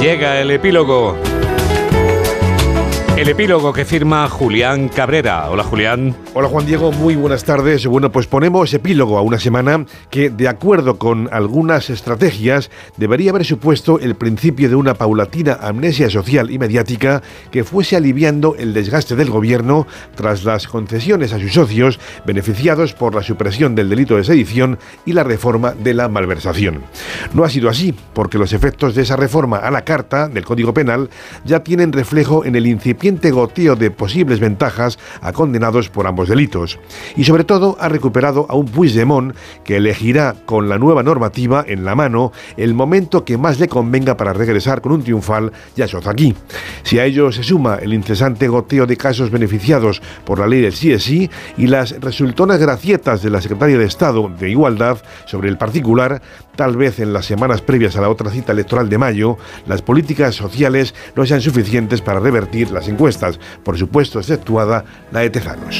Llega el epílogo. El epílogo que firma Julián Cabrera. Hola Julián. Hola Juan Diego, muy buenas tardes. Bueno, pues ponemos epílogo a una semana que, de acuerdo con algunas estrategias, debería haber supuesto el principio de una paulatina amnesia social y mediática que fuese aliviando el desgaste del gobierno tras las concesiones a sus socios beneficiados por la supresión del delito de sedición y la reforma de la malversación. No ha sido así, porque los efectos de esa reforma a la carta del Código Penal ya tienen reflejo en el incipiente goteo de posibles ventajas a condenados por ambos delitos. Y sobre todo ha recuperado a un Puigdemont que elegirá con la nueva normativa en la mano el momento que más le convenga para regresar con un triunfal ya aquí. Si a ello se suma el incesante goteo de casos beneficiados por la ley del sí y las resultonas gracietas de la Secretaria de Estado de Igualdad sobre el particular, tal vez en las semanas previas a la otra cita electoral de mayo, las políticas sociales no sean suficientes para revertir las por supuesto exceptuada la de Tejanos.